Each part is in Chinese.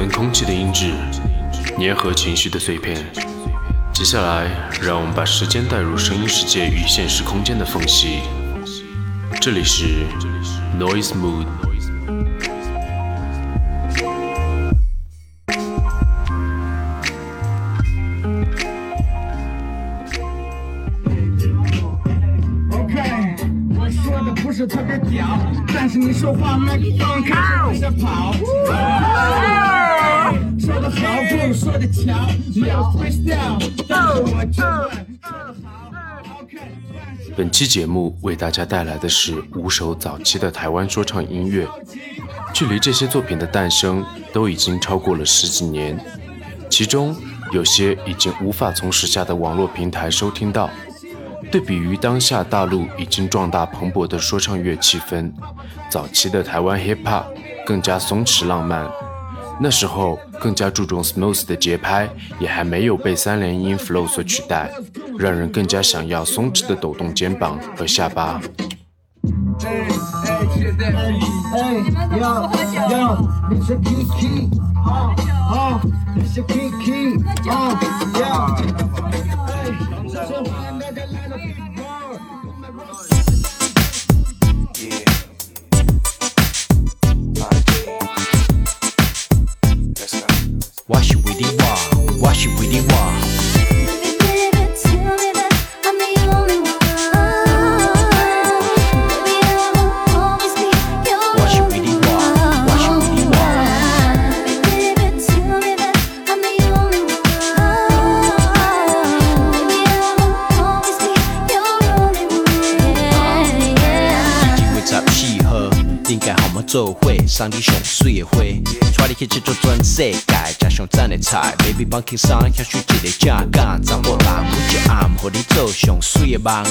存空气的音质，粘合情绪的碎片。接下来，让我们把时间带入声音世界与现实空间的缝隙。这里是 Noise Mood。OK，我说的不是特别屌，但是你说话麦克本期节目为大家带来的是五首早期的台湾说唱音乐，距离这些作品的诞生都已经超过了十几年，其中有些已经无法从时下的网络平台收听到。对比于当下大陆已经壮大蓬勃的说唱乐气氛，早期的台湾 hip hop 更加松弛浪漫，那时候更加注重 smooth 的节拍，也还没有被三连音 flow 所取代，让人更加想要松弛的抖动肩膀和下巴。哎哎，做伙，送你上水的花，带你去佚佗全世界，食上赞的菜。Baby，放轻松，享受一个正港，查某人每一暗，互你做上水的梦。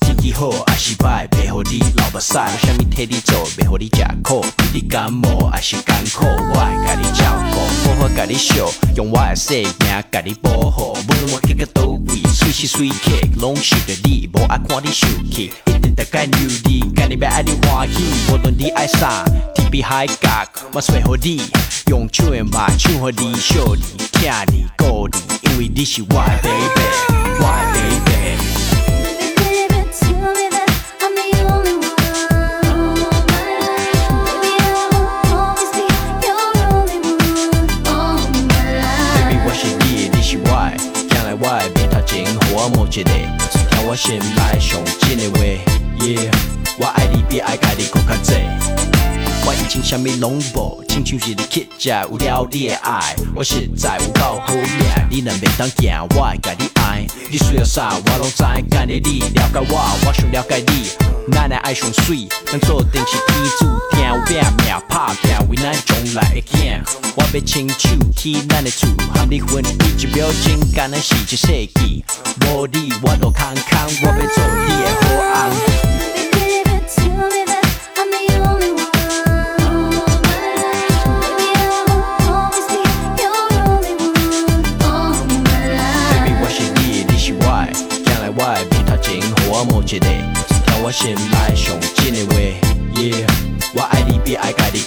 天气好还是歹，袂互你流目屎，有啥物替你做，袂互你食苦。你感冒还是艰苦，我会甲你照顾，好好甲你笑，用我的性命甲你保护。无论我去到倒位，随时随地，拢想着你，无爱看你生气，一定得该牛你，干你要爱你欢喜。无论你爱啥，天边海角，我找互你，用手的肉唱互你，笑你，疼你，顾你，因为你是我的 baby，我的。Baby, 一个，听我心内上真的话，Yeah，我爱你比爱家己搁较济。我以前啥物拢无，亲像是你乞食，有了你的爱，我实在有够好命。你若袂当行，我会甲你爱。你需要啥，我拢知。干你你了解我，我想了解你。咱的爱上水，咱做定是天注定，有拼命拍拼，为咱将来的囝。我要亲手去咱的厝，和你分离一秒钟，敢若是一世纪。无你我都空空，我要做你的好翁。我心内上真的话，Yeah，我爱你比爱家己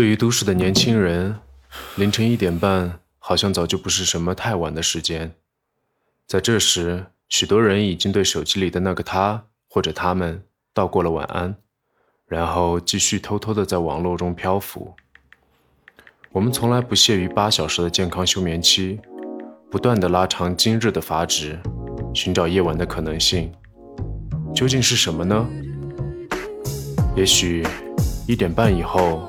对于都市的年轻人，凌晨一点半好像早就不是什么太晚的时间。在这时，许多人已经对手机里的那个他或者他们道过了晚安，然后继续偷偷的在网络中漂浮。我们从来不屑于八小时的健康休眠期，不断的拉长今日的阀值，寻找夜晚的可能性。究竟是什么呢？也许一点半以后，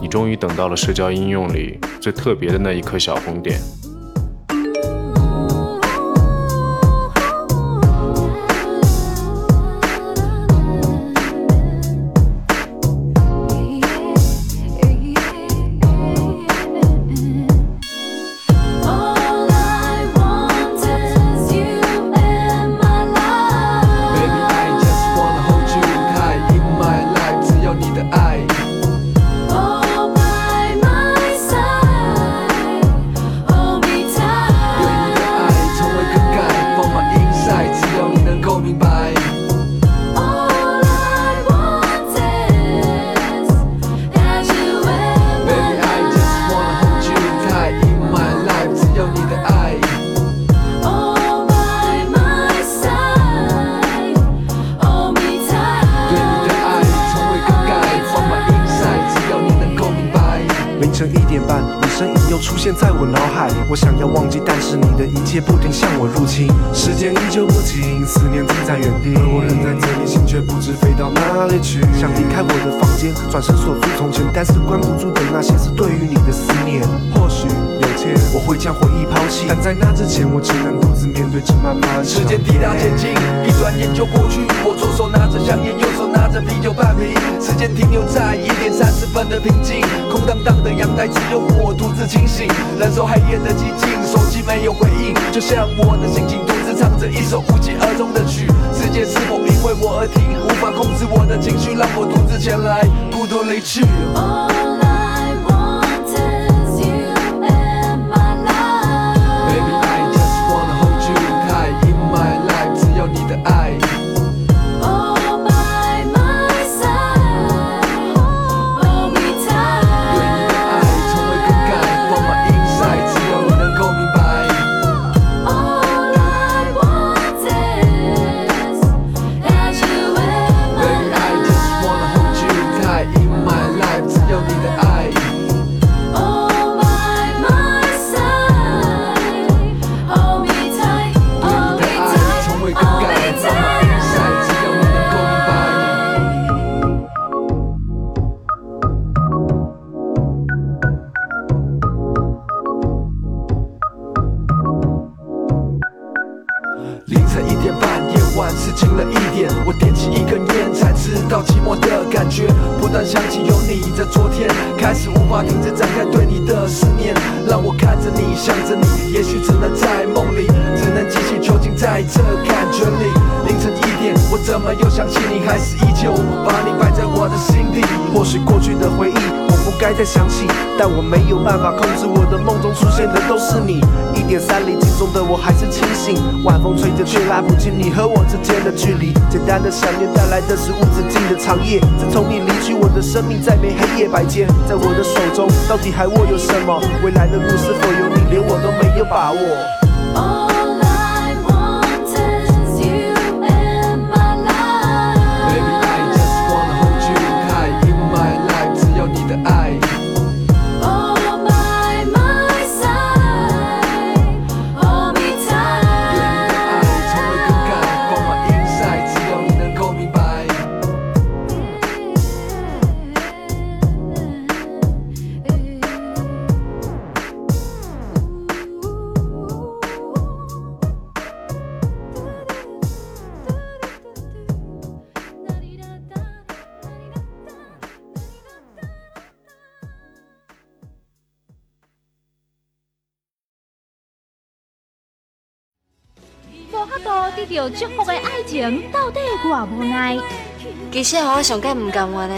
你终于等到了社交应用里最特别的那一颗小红点。要你在原地，而我仍在这里，心却不知飞到哪里去。想离开我的房间，转身锁住从前，但是关不住的那些是对于你的思念。或许有天我会将回忆抛弃，但在那之前，我只能独自面对这漫漫时间滴答前进，一转眼就过去。我左手拿着香烟，右手拿着啤酒半瓶。时间停留在一点三十分的平静，空荡荡的阳台只有我独自清醒，忍受黑夜的寂静。手机没有回应，就像我的心情独自唱着一首无疾而终的曲。世界是否因为我而停？无法控制我的情绪，让我独自前来，孤独离去。或许过去的回忆我不该再想起，但我没有办法控制我的梦中出现的都是你。一点三厘镜中的我还是清醒，晚风吹着却拉不近你和我之间的距离。简单的想念带来的是无止境的长夜。自从你离去，我的生命再没黑夜白天，在我的手中到底还握有什么？未来的路是否有你，连我都没有把握。度得到祝福的爱情，到底偌无奈？其实我上届唔甘愿的，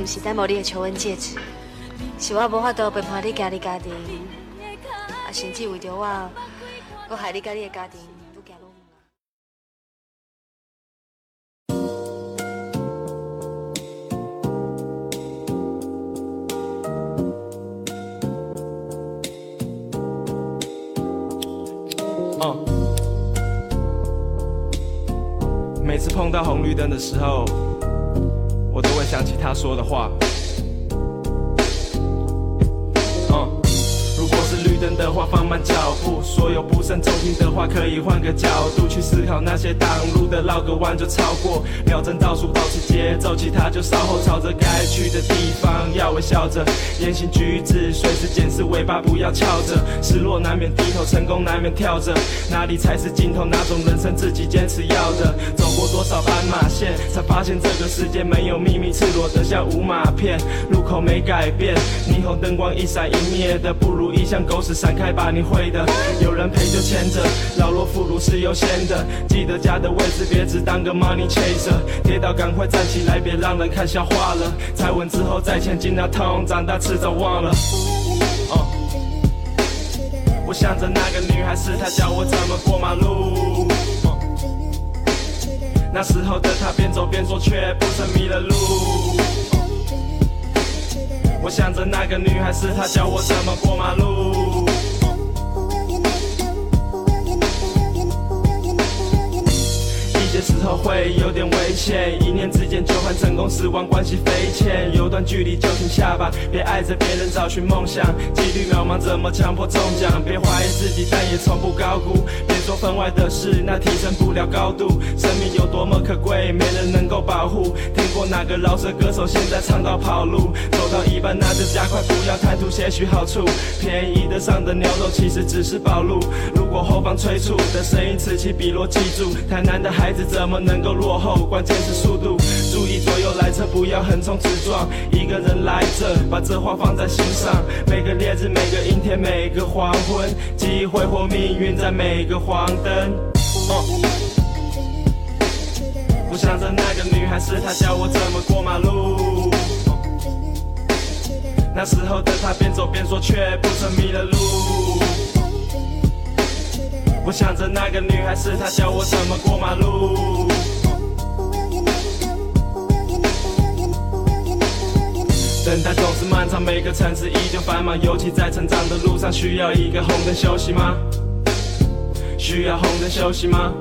唔是等无你的求婚戒指，是我无法度陪伴你家你家庭，啊，甚至为着我，我害你家你的家庭愈每。次碰到红绿灯的时候，我都会想起他说的话。嗯，如果是绿灯的话，放慢脚；所有不慎中听的话，可以换个角度去思考那些挡路的，绕个弯就超过。秒针倒数，保持节奏，其他就稍后朝着该去的地方，要微笑着，言行举止随时检视，尾巴不要翘着。失落难免低头，成功难免跳着，哪里才是尽头？哪种人生自己坚持要的？走过多少斑马线，才发现这个世界没有秘密，赤裸的像五马片，路口没改变，霓虹灯光一闪一灭的，不如意像狗屎闪开吧，你会的。有人陪就牵着，老弱妇孺是优先的，记得家的位置，别只当个 money chaser。跌倒赶快站起来，别让人看笑话了。踩稳之后再前进，那痛长大迟早忘了。我想着那个女孩是她教我怎么过马路。那时候的她边走边说，却不曾迷了路。我想着那个女孩是她教我怎么过马路。just 候会有点危险，一念之间就和成功死亡关系匪浅。有段距离就停下吧，别爱着别人找寻梦想。几率渺茫，怎么强迫中奖？别怀疑自己，但也从不高估。别做分外的事，那提升不了高度。生命有多么可贵，没人能够保护。听过哪个饶舌歌手现在唱到跑路？走到一半那就加快，不要贪图些许好处。便宜的上的牛肉其实只是暴露。如果后方催促的声音此起彼落，记住，台南的孩子怎么怎么能够落后？关键是速度，注意左右来车，不要横冲直撞。一个人来这，把这话放在心上。每个烈日，每个阴天，每个黄昏，机会或命运在每个黄灯。我想着那个女孩是她教我怎么过马路。那时候的她边走边说，却不曾迷了路。我想着那个女孩是她教我怎么过马路。等待总是漫长，每个城市依旧繁忙，尤其在成长的路上，需要一个红灯休息吗？需要红灯休息吗？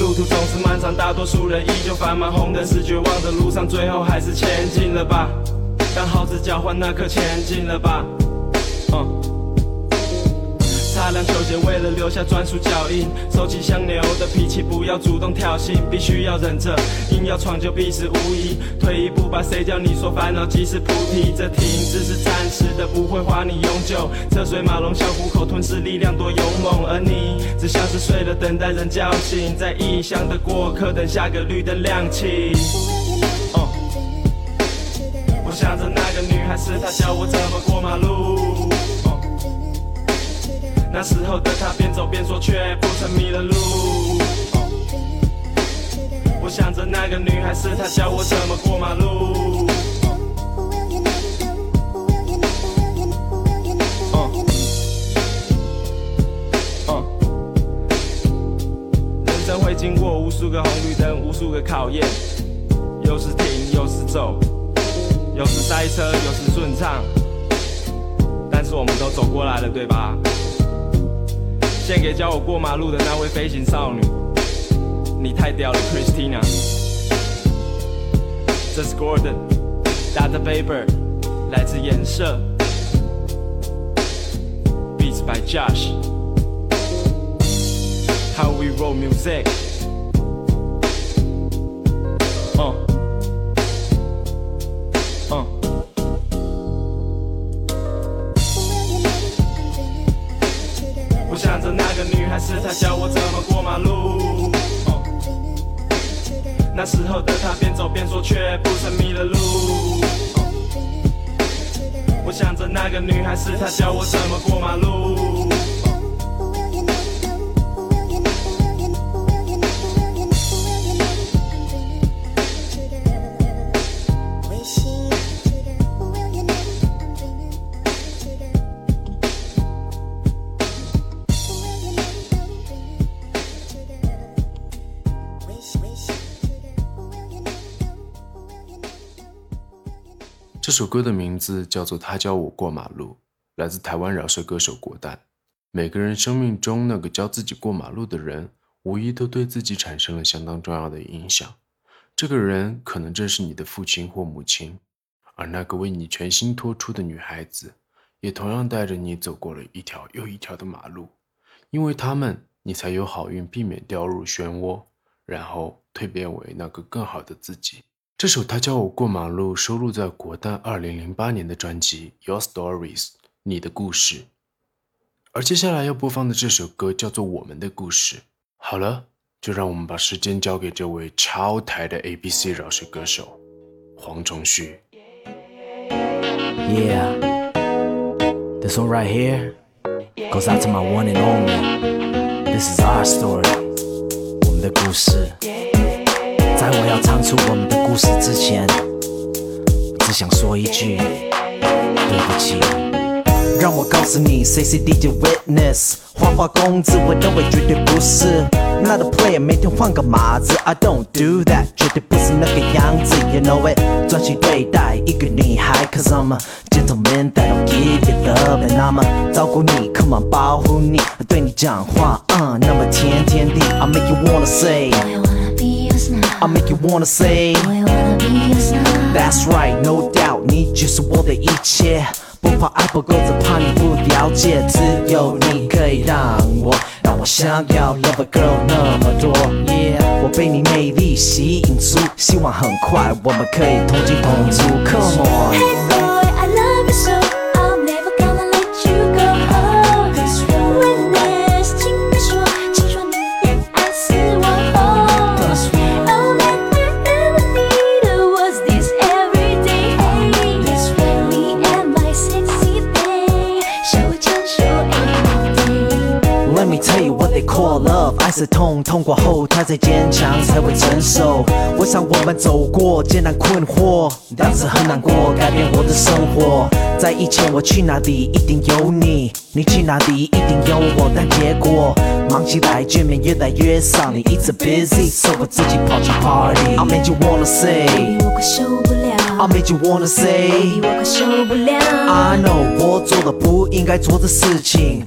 路途总是漫长，大多数人依旧繁忙，红灯是绝望的路上，最后还是前进了吧？当耗子交换那刻前进了吧？嗯。擦亮球鞋，为了留下专属脚印。收起像牛的脾气，不要主动挑衅，必须要忍着，硬要闯就必死无疑。退一步吧，谁叫你说烦恼即是菩提？这停只是暂时的，不会花你永久。车水马龙像虎口吞噬力量多勇猛，而你只像是睡了，等待人叫醒，在异乡的过客，等下个绿灯亮起。哦我想着那个女孩是她教我怎么过马路。那时候的她边走边说，却不曾迷了路。我想着那个女孩是她教我怎么过马路。人生会经过无数个红绿灯，无数个考验，有时停，有时走，有时塞车，有时顺畅，但是我们都走过来了，对吧？献给教我过马路的那位飞行少女，你太屌了，Christina。这是 Gordon，Data Paper，来自颜色，Beats by Josh。How we roll music。还是他教我怎么过马路。哦那时候的她边走边说，却不曾迷了路。哦我想着那个女孩是他教我怎么过马路。这首歌的名字叫做《他教我过马路》，来自台湾饶舌歌手国蛋。每个人生命中那个教自己过马路的人，无疑都对自己产生了相当重要的影响。这个人可能正是你的父亲或母亲，而那个为你全心托出的女孩子，也同样带着你走过了一条又一条的马路。因为他们，你才有好运避免掉入漩涡，然后蜕变为那个更好的自己。这首《他教我过马路》收录在国蛋2008年的专辑《Your Stories》你的故事，而接下来要播放的这首歌叫做《我们的故事》。好了，就让我们把时间交给这位超台的 ABC 饶舌歌手黄崇旭。Yeah, this one right here goes out to my one and only. This is our story，我们的故事。在我要唱出我们的故事之前，只想说一句对不起。让我告诉你，，C C D J Witness，花花公子我认为绝对不是。Not a player，每天换个码子，I don't do that，绝对不是那个样子，You know it。专心对待一个女孩，Cause I'm a gentleman that'll give you love and I'ma 照顾你，Come on 保护你，对你讲话，嗯，那么甜甜的，I make you wanna say。I wanna be yours now. I make you wanna say That's right, no doubt，你就是我的一切。不怕爱不够，只怕你不了解。只有你可以让我，让我想要 love a girl 那么多。Yeah，我被你魅力吸引住，希望很快我们可以同进同出。Come on。是痛，痛过后它再坚强才会成熟。我想我们走过艰难困惑，当时很难过，改变我的生活。在以前我去哪里一定有你，你去哪里一定有我，但结果忙起来见面越来越少，你一直 busy，所以我自己跑去 party。I made you wanna say，我快受不了 I made you wanna say。我快受不了。I know 我做了不应该做的事情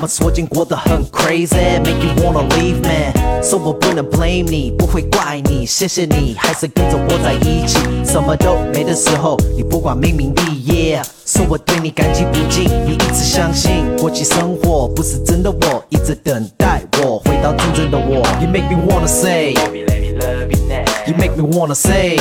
我们所见过得很 crazy，make you wanna leave me，so 我不能 blame 你，不会怪你，谢谢你还是跟着我在一起，什么都没的时候，你不管名名利业，说我对你感激不尽，你一直相信过起生活不是真的我，一直等待我回到真正的我。You make me wanna say, you make me wanna say.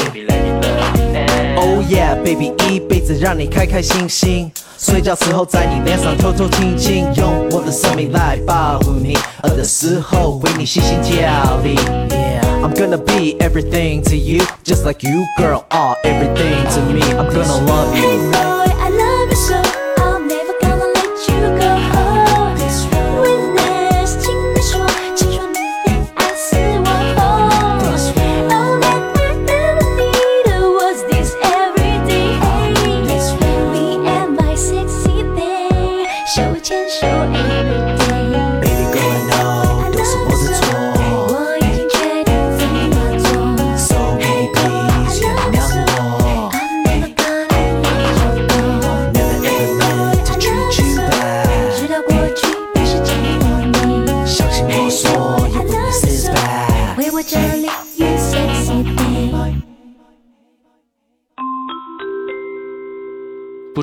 Oh yeah, baby，一辈子让你开开心心。睡觉时候在你脸上偷偷亲亲，用我的生命来保护你，饿的时候为你细心调理。Yeah, I'm gonna be everything to you, just like you, girl, are everything to me. I'm gonna love Hey you.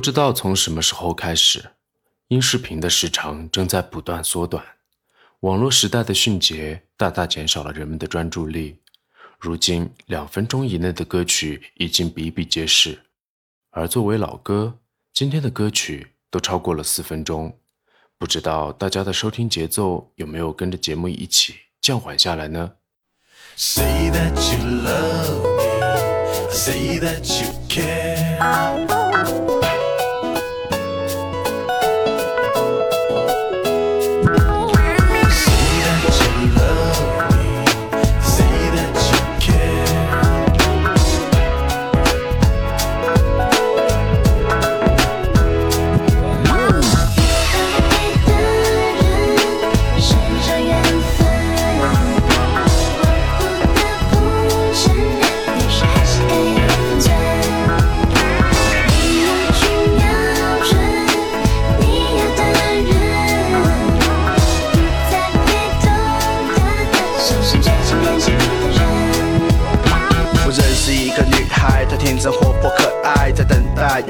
不知道从什么时候开始，音视频的时长正在不断缩短，网络时代的迅捷大大减少了人们的专注力。如今，两分钟以内的歌曲已经比比皆是，而作为老歌，今天的歌曲都超过了四分钟。不知道大家的收听节奏有没有跟着节目一起降缓下来呢？Say that you love me. Say that you care.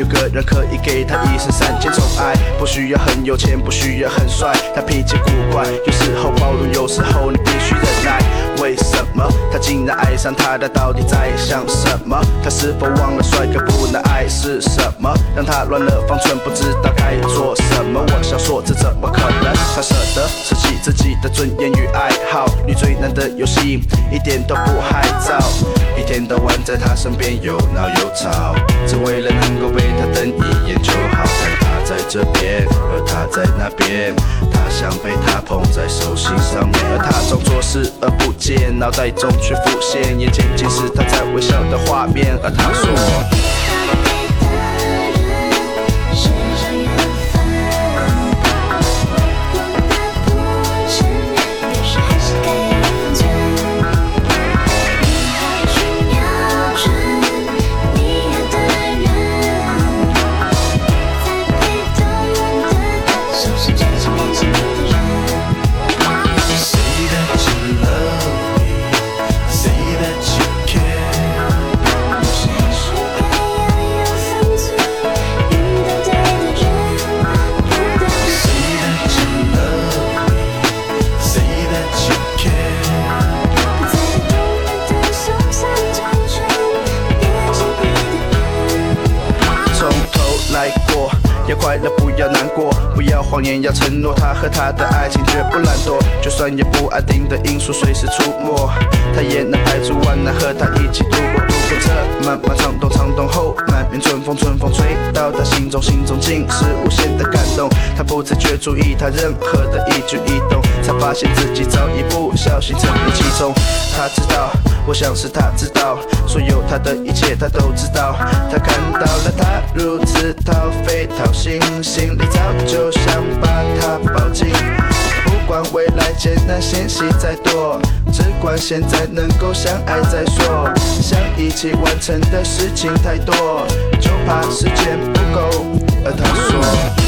个人可以给她一生三千宠爱。不需要很有钱，不需要很帅，他脾气古怪，有时候包容，有时候你必须忍耐。为什么他竟然爱上她他？到底在想什么？他是否忘了帅哥不能爱是什么？让他乱了方寸，不知道该做什么。我想说，这怎么可能？他舍得舍弃自己的尊严与爱好，女最难的游戏一点都不害臊。一天到晚在他身边又闹又吵，只为了能够被他瞪一眼就好。他在这边，而他在那边，他想被他捧在手心上面，而他装作视而不见，脑袋中却浮现眼前尽是他在微笑的画面。而他说。快乐不要难过，不要谎言要承诺，他和他的爱情绝不懒惰，就算有不安定的因素随时出没，他也能排除万难和他一起度过，度过这漫漫长冬，长冬后满面春风，春风吹到他心中，心中尽是无限的感动，他不自觉注意他任何的一举一动，才发现自己早已不小心沉溺其中，他知道。我想是他知道，所有他的一切他都知道。他看到了他如此掏肺掏心，心里早就想把他抱紧。不管未来艰难险阻再多，只管现在能够相爱再说。想一起完成的事情太多，就怕时间不够。而他说。